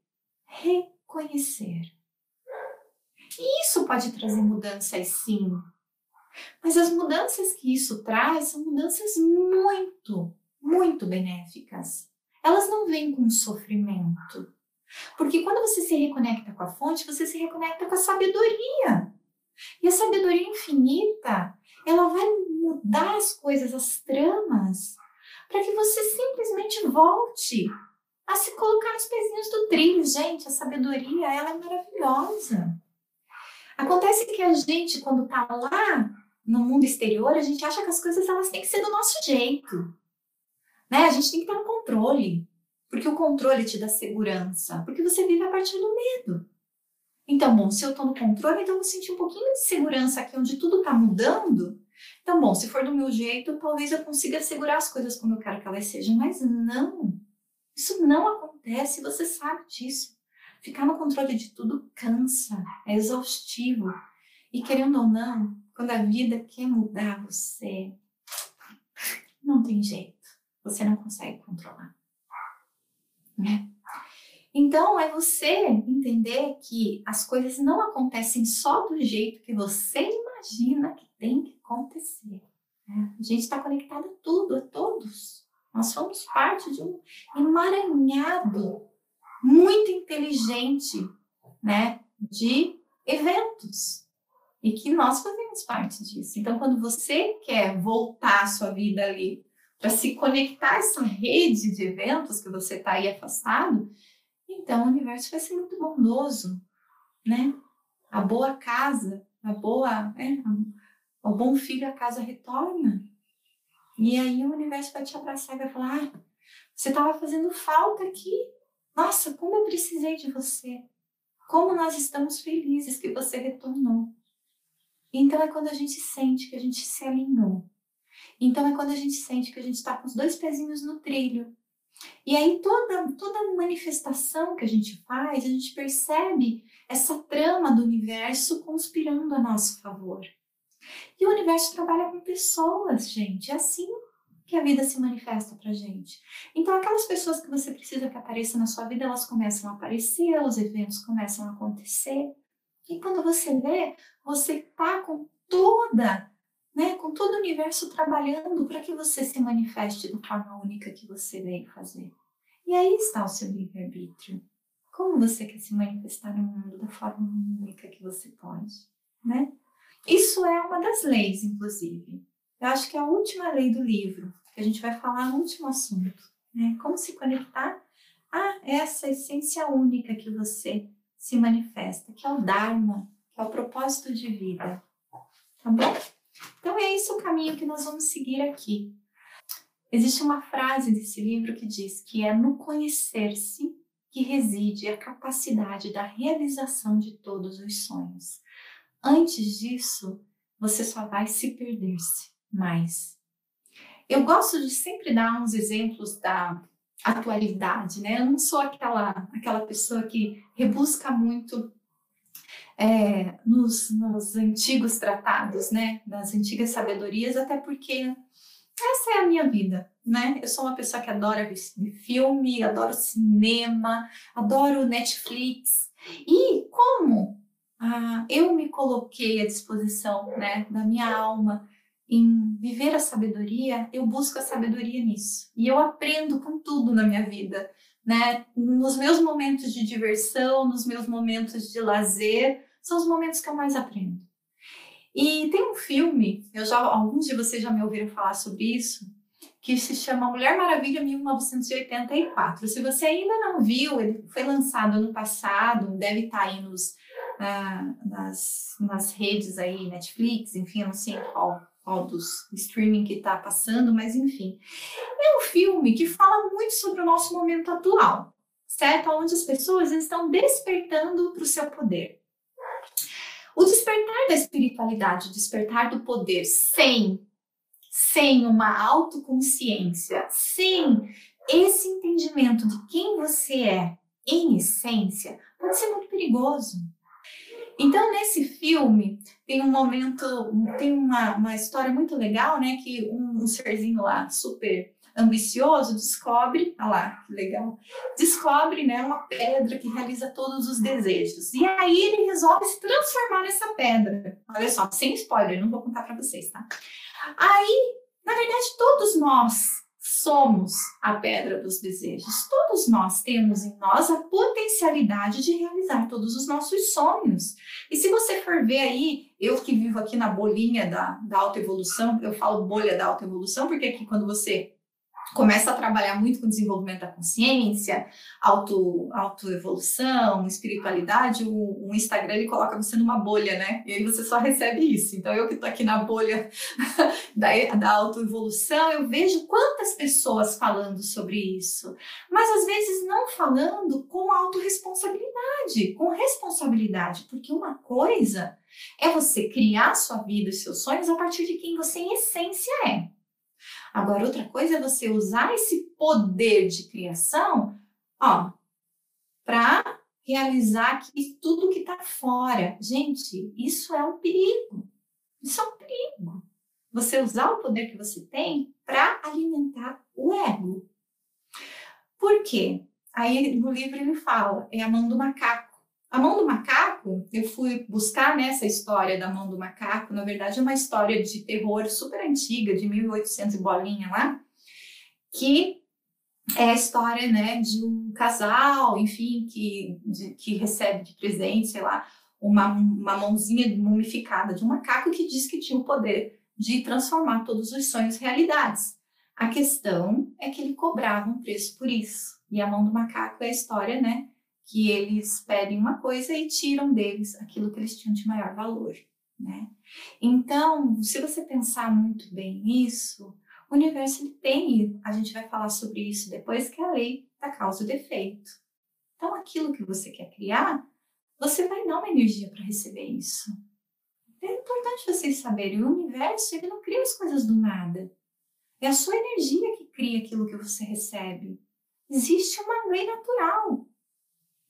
reconhecer. E isso pode trazer mudanças, sim, mas as mudanças que isso traz são mudanças muito, muito benéficas. Elas não vêm com sofrimento. Porque quando você se reconecta com a fonte, você se reconecta com a sabedoria. E a sabedoria infinita, ela vai mudar as coisas, as tramas, para que você simplesmente volte a se colocar nos pezinhos do trilho. Gente, a sabedoria, ela é maravilhosa. Acontece que a gente, quando está lá no mundo exterior, a gente acha que as coisas elas têm que ser do nosso jeito. Né? A gente tem que ter um controle. Porque o controle te dá segurança. Porque você vive a partir do medo. Então, bom, se eu estou no controle, então eu vou sentir um pouquinho de segurança aqui onde tudo está mudando. Então, bom, se for do meu jeito, talvez eu consiga segurar as coisas como eu quero que elas sejam. Mas não. Isso não acontece, você sabe disso. Ficar no controle de tudo cansa, é exaustivo. E querendo ou não, quando a vida quer mudar você, não tem jeito. Você não consegue controlar. Né? Então, é você entender que as coisas não acontecem só do jeito que você imagina que tem que acontecer. Né? A gente está conectado a tudo, a todos. Nós somos parte de um emaranhado muito inteligente né, de eventos e que nós fazemos parte disso. Então, quando você quer voltar a sua vida ali para se conectar a essa rede de eventos que você está aí afastado, então o universo vai ser muito bondoso, né? A boa casa, a boa, é, o bom filho a casa retorna. E aí o universo vai te abraçar e vai falar: ah, você estava fazendo falta aqui. Nossa, como eu precisei de você. Como nós estamos felizes que você retornou. Então é quando a gente sente que a gente se alinhou. Então é quando a gente sente que a gente está com os dois pezinhos no trilho. E aí toda, toda manifestação que a gente faz, a gente percebe essa trama do universo conspirando a nosso favor. E o universo trabalha com pessoas, gente. É assim que a vida se manifesta pra gente. Então, aquelas pessoas que você precisa que apareçam na sua vida, elas começam a aparecer, os eventos começam a acontecer. E quando você vê, você tá com toda, né, com todo o universo trabalhando para que você se manifeste da forma única que você veio fazer. E aí está o seu livre-arbítrio. Como você quer se manifestar no mundo da forma única que você pode, né? Isso é uma das leis, inclusive. Eu acho que é a última lei do livro, que a gente vai falar no último assunto. Né? Como se conectar a essa essência única que você se manifesta, que é o Dharma, que é o propósito de vida. Tá bom? Então é esse o caminho que nós vamos seguir aqui. Existe uma frase desse livro que diz que é no conhecer-se que reside a capacidade da realização de todos os sonhos. Antes disso, você só vai se perder-se mais. Eu gosto de sempre dar uns exemplos da atualidade, né? Eu não sou aquela, aquela pessoa que rebusca muito é, nos, nos antigos tratados, né? Das antigas sabedorias, até porque essa é a minha vida, né? Eu sou uma pessoa que adora filme, adoro cinema, adoro Netflix. E como ah, eu me coloquei à disposição né, da minha alma em viver a sabedoria, eu busco a sabedoria nisso. E eu aprendo com tudo na minha vida, né? Nos meus momentos de diversão, nos meus momentos de lazer, são os momentos que eu mais aprendo. E tem um filme, eu já alguns de vocês já me ouviram falar sobre isso, que se chama Mulher Maravilha 1984. Se você ainda não viu, ele foi lançado ano passado, deve estar aí nos uh, nas, nas redes aí, Netflix, enfim, eu não sei qual, qual dos streaming que está passando, mas enfim. É um filme que fala muito sobre o nosso momento atual, certo? Onde as pessoas estão despertando para o seu poder. O despertar da espiritualidade, o despertar do poder sem, sem uma autoconsciência, sem esse entendimento de quem você é em essência, pode ser muito perigoso. Então, nesse filme, tem um momento, tem uma, uma história muito legal, né? Que um, um serzinho lá, super ambicioso, descobre, ah lá, que legal, descobre, né, uma pedra que realiza todos os desejos. E aí ele resolve se transformar nessa pedra. Olha só, sem spoiler, não vou contar para vocês, tá? Aí, na verdade, todos nós somos a pedra dos desejos. Todos nós temos em nós a potencialidade de realizar todos os nossos sonhos. E se você for ver aí, eu que vivo aqui na bolinha da, da autoevolução, eu falo bolha da autoevolução, porque aqui quando você começa a trabalhar muito com desenvolvimento da consciência, auto, autoevolução, espiritualidade, o, o, Instagram ele coloca você numa bolha, né? E aí você só recebe isso. Então eu que estou aqui na bolha [laughs] da, da autoevolução, eu vejo quantas pessoas falando sobre isso, mas às vezes não falando com autorresponsabilidade, com responsabilidade, porque uma coisa é você criar sua vida e seus sonhos a partir de quem você em essência é. Agora, outra coisa é você usar esse poder de criação, ó, para realizar que tudo que está fora. Gente, isso é um perigo. Isso é um perigo. Você usar o poder que você tem para alimentar o ego. Por quê? Aí no livro ele fala, é a mão do macaco. A mão do macaco, eu fui buscar nessa história da mão do macaco, na verdade é uma história de terror super antiga, de 1800 e bolinha lá, que é a história, né, de um casal, enfim, que, de, que recebe de presente, sei lá, uma, uma mãozinha mumificada de um macaco que diz que tinha o poder de transformar todos os sonhos em realidades. A questão é que ele cobrava um preço por isso. E a mão do macaco é a história, né, que eles pedem uma coisa e tiram deles aquilo que eles tinham de maior valor, né? Então, se você pensar muito bem nisso, o universo ele tem, a gente vai falar sobre isso depois, que é a lei da causa e do efeito. Então, aquilo que você quer criar, você vai dar uma energia para receber isso. É importante vocês saberem, o universo ele não cria as coisas do nada. É a sua energia que cria aquilo que você recebe. Existe uma lei natural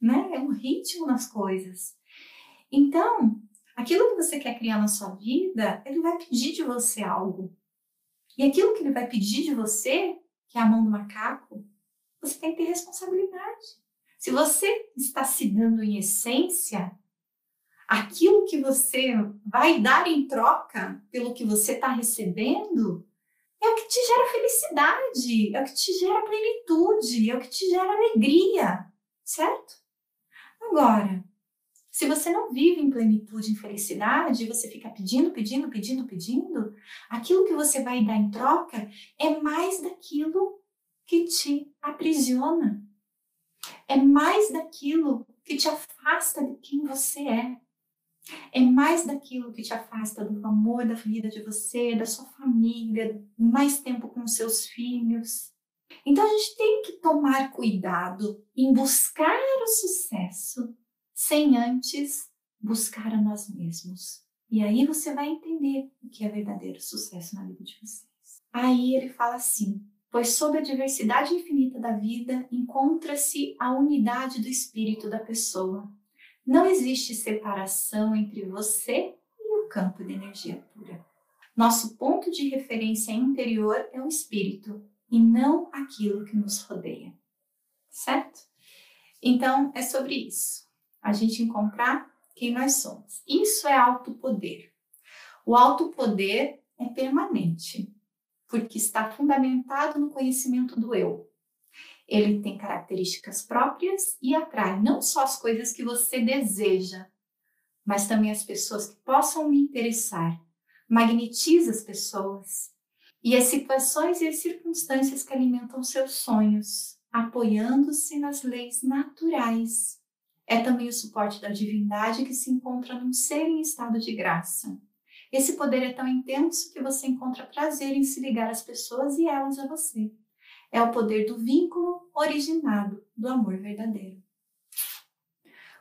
né? É um ritmo nas coisas. Então, aquilo que você quer criar na sua vida, ele vai pedir de você algo. E aquilo que ele vai pedir de você, que é a mão do macaco, você tem que ter responsabilidade. Se você está se dando em essência, aquilo que você vai dar em troca pelo que você está recebendo é o que te gera felicidade, é o que te gera plenitude, é o que te gera alegria, certo? Agora, se você não vive em plenitude, em felicidade, você fica pedindo, pedindo, pedindo, pedindo, aquilo que você vai dar em troca é mais daquilo que te aprisiona. É mais daquilo que te afasta de quem você é. É mais daquilo que te afasta do amor da vida de você, da sua família, mais tempo com seus filhos. Então a gente tem que tomar cuidado em buscar o sucesso sem antes buscar a nós mesmos. E aí você vai entender o que é verdadeiro sucesso na vida de vocês. Aí ele fala assim: pois sob a diversidade infinita da vida encontra-se a unidade do espírito da pessoa. Não existe separação entre você e o campo de energia pura. Nosso ponto de referência interior é o espírito, e não aquilo que nos rodeia. Certo? Então, é sobre isso. A gente encontrar quem nós somos. Isso é alto poder. O alto poder é permanente, porque está fundamentado no conhecimento do eu. Ele tem características próprias e atrai não só as coisas que você deseja, mas também as pessoas que possam lhe interessar. Magnetiza as pessoas e as situações e as circunstâncias que alimentam seus sonhos, apoiando-se nas leis naturais. É também o suporte da divindade que se encontra num ser em estado de graça. Esse poder é tão intenso que você encontra prazer em se ligar às pessoas e elas a você. É o poder do vínculo originado do amor verdadeiro.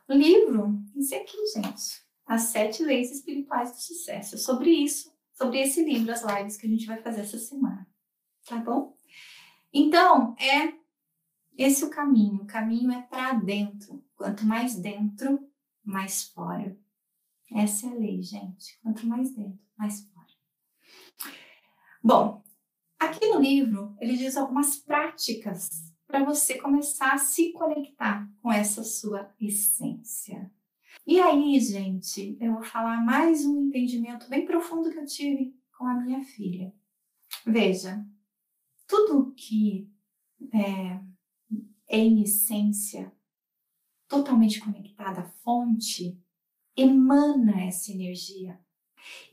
O livro, isso aqui, gente, As Sete Leis Espirituais do Sucesso. É sobre isso sobre esse livro, as lives que a gente vai fazer essa semana, tá bom? Então, é esse o caminho. O caminho é para dentro. Quanto mais dentro, mais fora. Essa é a lei, gente. Quanto mais dentro, mais fora. Bom, aqui no livro ele diz algumas práticas para você começar a se conectar com essa sua essência. E aí, gente, eu vou falar mais um entendimento bem profundo que eu tive com a minha filha. Veja, tudo que é, em essência totalmente conectada à fonte emana essa energia.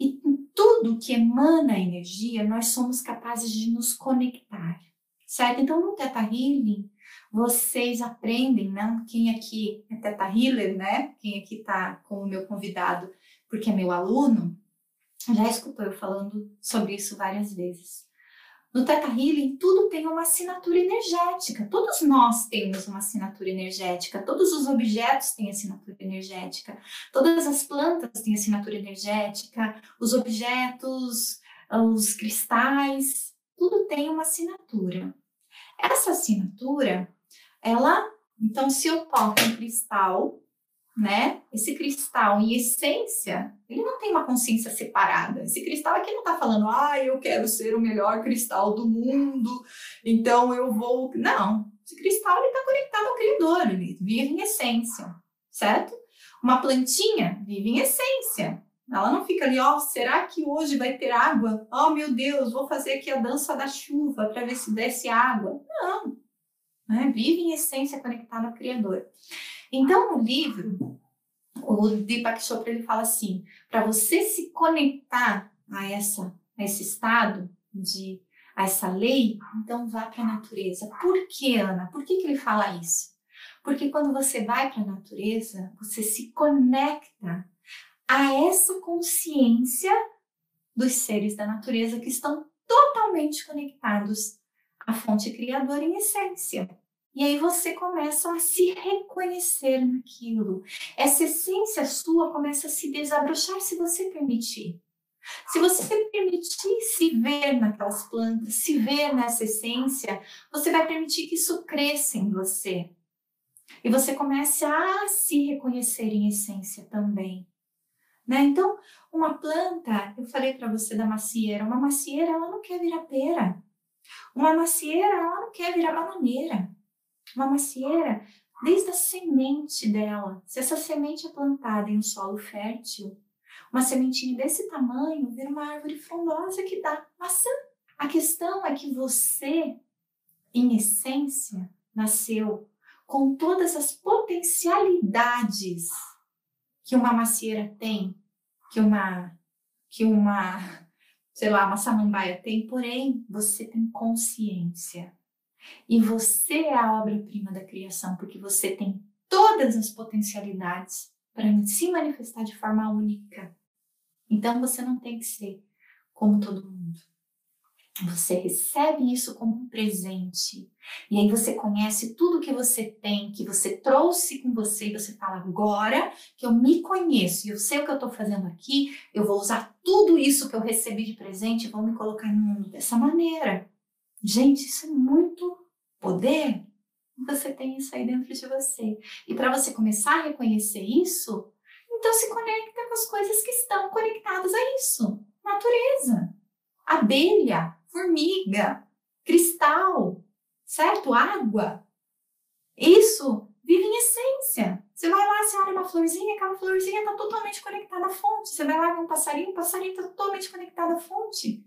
E tudo que emana energia, nós somos capazes de nos conectar, certo? Então, no Teta Healing, vocês aprendem, né? Quem aqui é Teta Healer, né? Quem aqui está com o meu convidado, porque é meu aluno, já escutou eu falando sobre isso várias vezes. No Teta Healing, tudo tem uma assinatura energética. Todos nós temos uma assinatura energética. Todos os objetos têm assinatura energética. Todas as plantas têm assinatura energética. Os objetos, os cristais, tudo tem uma assinatura. Essa assinatura ela Então, se eu toco um cristal, né? Esse cristal, em essência, ele não tem uma consciência separada. Esse cristal aqui não está falando, ah, eu quero ser o melhor cristal do mundo, então eu vou. Não. Esse cristal está conectado ao Criador, ele vive em essência, certo? Uma plantinha vive em essência. Ela não fica ali, ó, oh, será que hoje vai ter água? Oh, meu Deus, vou fazer aqui a dança da chuva para ver se desce água. Não. Né? Vive em essência conectado ao Criador. Então, no livro, o Deepak Chopra ele fala assim: para você se conectar a essa a esse estado de a essa lei, então vá para a natureza. Por que, Ana? Por que, que ele fala isso? Porque quando você vai para a natureza, você se conecta a essa consciência dos seres da natureza que estão totalmente conectados à fonte criadora em essência. E aí você começa a se reconhecer naquilo. Essa essência sua começa a se desabrochar se você permitir. Se você permitir se ver naquelas plantas, se ver nessa essência, você vai permitir que isso cresça em você. E você comece a se reconhecer em essência também. Né? Então, uma planta, eu falei para você da macieira, uma macieira ela não quer virar pera. Uma macieira ela não quer virar bananeira. Uma macieira, desde a semente dela, se essa semente é plantada em um solo fértil, uma sementinha desse tamanho vira uma árvore frondosa que dá maçã. A questão é que você, em essência, nasceu com todas as potencialidades que uma macieira tem, que uma que uma, sei lá, uma samambaia tem, porém você tem consciência. E você é a obra-prima da criação, porque você tem todas as potencialidades para se manifestar de forma única. Então você não tem que ser como todo mundo. Você recebe isso como um presente. E aí você conhece tudo que você tem, que você trouxe com você, e você fala: agora que eu me conheço e eu sei o que eu estou fazendo aqui, eu vou usar tudo isso que eu recebi de presente e vou me colocar no mundo dessa maneira. Gente, isso é muito poder. Você tem isso aí dentro de você. E para você começar a reconhecer isso, então se conecta com as coisas que estão conectadas a isso. Natureza, abelha, formiga, cristal, certo? Água. Isso vive em essência. Você vai lá, você olha uma florzinha, aquela florzinha está totalmente conectada à fonte. Você vai lá ver um passarinho, o passarinho está totalmente conectado à fonte.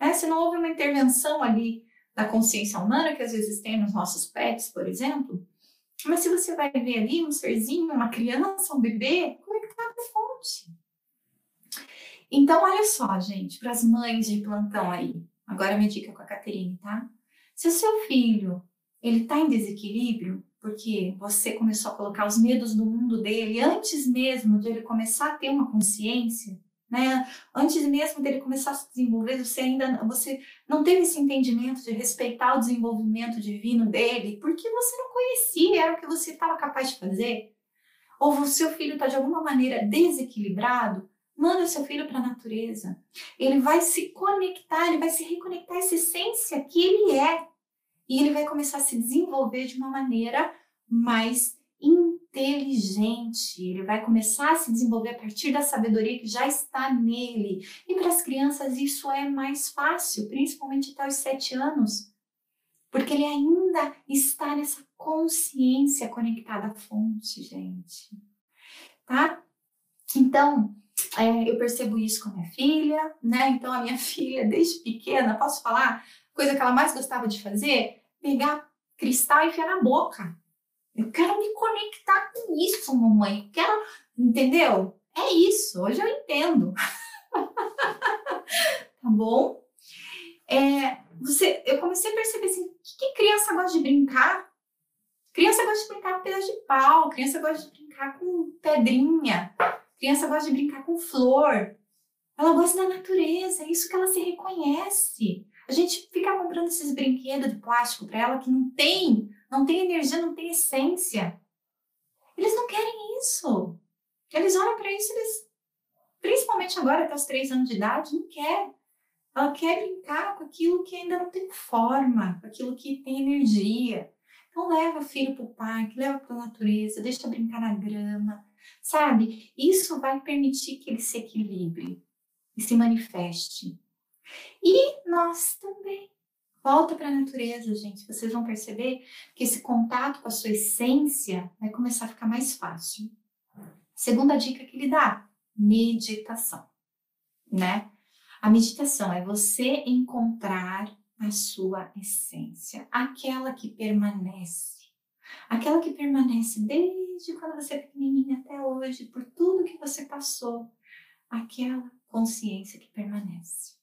Né? Se não houve uma intervenção ali da consciência humana que às vezes tem nos nossos pets, por exemplo, mas se você vai ver ali um serzinho, uma criança, um bebê, conectado à fonte. Então, olha só, gente, para as mães de plantão aí. Agora minha dica com a Caterine, tá? Se o seu filho ele está em desequilíbrio, porque você começou a colocar os medos do mundo dele antes mesmo de ele começar a ter uma consciência, né? Antes mesmo dele começar a se desenvolver, você ainda você não teve esse entendimento de respeitar o desenvolvimento divino dele, porque você não conhecia, era o que você estava capaz de fazer. Ou o seu filho está de alguma maneira desequilibrado, manda seu filho para a natureza. Ele vai se conectar, ele vai se reconectar a essa essência que ele é. E ele vai começar a se desenvolver de uma maneira mais inteligente. Ele vai começar a se desenvolver a partir da sabedoria que já está nele. E para as crianças isso é mais fácil, principalmente até os sete anos, porque ele ainda está nessa consciência conectada à fonte, gente. Tá? Então, é, eu percebo isso com a minha filha, né? Então, a minha [laughs] filha, desde pequena, posso falar? Coisa que ela mais gostava de fazer? Pegar cristal e enfiar na boca. Eu quero me conectar com isso, mamãe. Eu quero, entendeu? É isso, hoje eu entendo. [laughs] tá bom? É, você, eu comecei a perceber assim, que, que criança gosta de brincar? Criança gosta de brincar com pedaço de pau, criança gosta de brincar com pedrinha, criança gosta de brincar com flor. Ela gosta da natureza, é isso que ela se reconhece. A gente fica comprando esses brinquedos de plástico para ela que não tem não tem energia, não tem essência. Eles não querem isso. Eles olham para isso, eles, principalmente agora, até os três anos de idade, não quer. Ela quer brincar com aquilo que ainda não tem forma, com aquilo que tem energia. Então leva o filho para o parque, leva para a natureza, deixa brincar na grama, sabe? Isso vai permitir que ele se equilibre e se manifeste. E nós também. Volta para a natureza, gente. Vocês vão perceber que esse contato com a sua essência vai começar a ficar mais fácil. Segunda dica que ele dá: meditação, né? A meditação é você encontrar a sua essência, aquela que permanece, aquela que permanece desde quando você é pequenininha até hoje, por tudo que você passou, aquela consciência que permanece.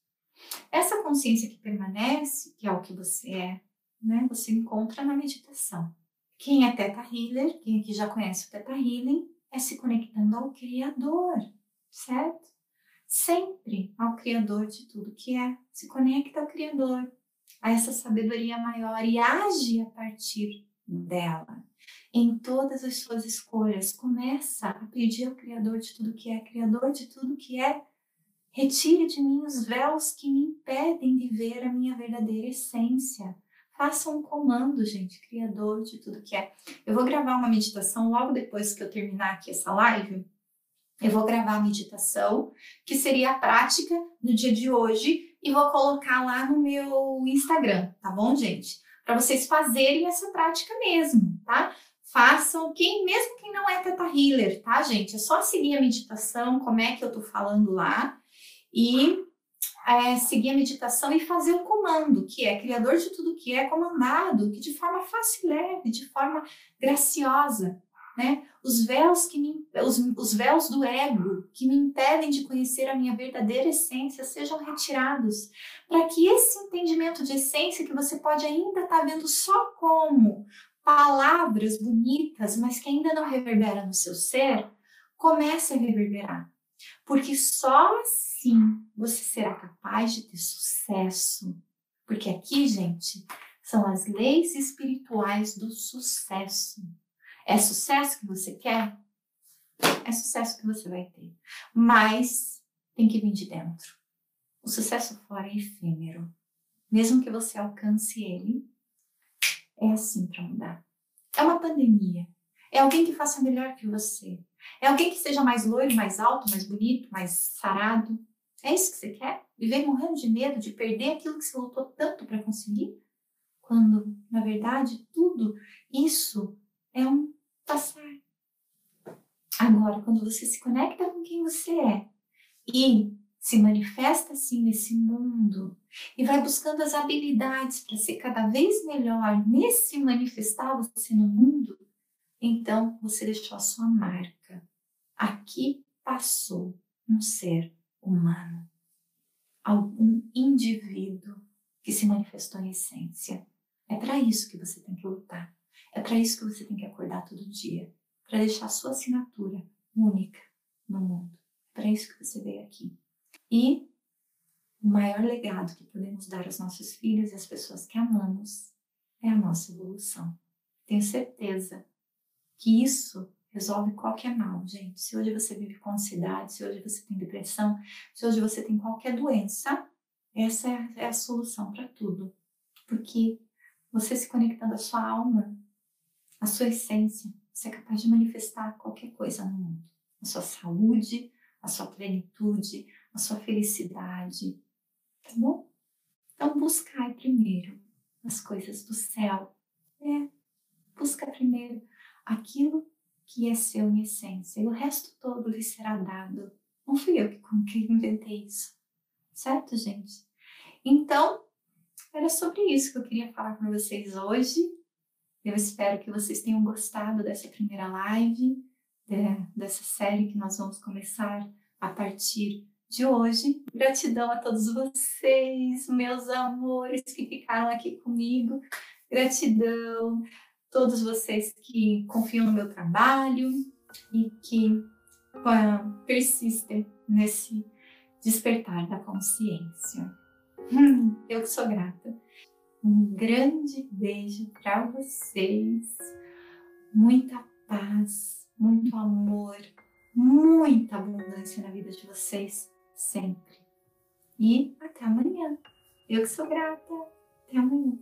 Essa consciência que permanece, que é o que você é, né, você encontra na meditação. Quem é Teta Healer, quem aqui já conhece o Teta Healing, é se conectando ao Criador, certo? Sempre ao Criador de tudo que é. Se conecta ao Criador, a essa sabedoria maior e age a partir dela. Em todas as suas escolhas, começa a pedir ao Criador de tudo que é, Criador de tudo que é, retire de mim os véus que me impedem de ver a minha verdadeira essência. Faça um comando, gente, Criador de tudo que é. Eu vou gravar uma meditação logo depois que eu terminar aqui essa live. Eu vou gravar a meditação, que seria a prática do dia de hoje, e vou colocar lá no meu Instagram, tá bom, gente? Para vocês fazerem essa prática mesmo, tá? Façam, quem, mesmo quem não é Teta Healer, tá, gente? É só seguir a meditação, como é que eu tô falando lá, e é, seguir a meditação e fazer o comando, que é criador de tudo que é comandado, que de forma fácil e leve, de forma graciosa, né? Os véus que me, os, os véus do ego que me impedem de conhecer a minha verdadeira essência sejam retirados, para que esse entendimento de essência que você pode ainda estar tá vendo só como palavras bonitas, mas que ainda não reverbera no seu ser, comece a reverberar. Porque só assim você será capaz de ter sucesso. Porque aqui, gente, são as leis espirituais do sucesso. É sucesso que você quer? É sucesso que você vai ter. Mas tem que vir de dentro. O sucesso fora é efêmero. Mesmo que você alcance ele, é assim para mudar. É uma pandemia. É alguém que faça melhor que você. É alguém que seja mais loiro, mais alto, mais bonito, mais sarado. É isso que você quer? Viver morrendo de medo de perder aquilo que você lutou tanto para conseguir? Quando, na verdade, tudo isso é um passar. Agora, quando você se conecta com quem você é e se manifesta assim nesse mundo e vai buscando as habilidades para ser cada vez melhor nesse manifestar você no mundo, então você deixou a sua marca. Aqui passou um ser humano, algum indivíduo que se manifestou em essência. É para isso que você tem que lutar. É para isso que você tem que acordar todo dia, para deixar a sua assinatura única no mundo. É para isso que você veio aqui. E o maior legado que podemos dar aos nossos filhos e às pessoas que amamos é a nossa evolução. Tenho certeza que isso resolve qualquer mal, gente. Se hoje você vive com ansiedade, se hoje você tem depressão, se hoje você tem qualquer doença, essa é a, é a solução para tudo. Porque você se conectando à sua alma, a sua essência, você é capaz de manifestar qualquer coisa no mundo. A sua saúde, a sua plenitude, a sua felicidade. Tá bom? Então buscai primeiro as coisas do céu. É, busca primeiro aquilo que é seu em essência e o resto todo lhe será dado. Não fui eu que inventei isso. Certo, gente? Então, era sobre isso que eu queria falar com vocês hoje. Eu espero que vocês tenham gostado dessa primeira live, de, dessa série que nós vamos começar a partir de hoje. Gratidão a todos vocês, meus amores que ficaram aqui comigo. Gratidão a todos vocês que confiam no meu trabalho e que uh, persistem nesse despertar da consciência. [laughs] Eu que sou grata. Um grande beijo para vocês. Muita paz, muito amor, muita abundância na vida de vocês sempre. E até amanhã. Eu que sou grata. Até amanhã.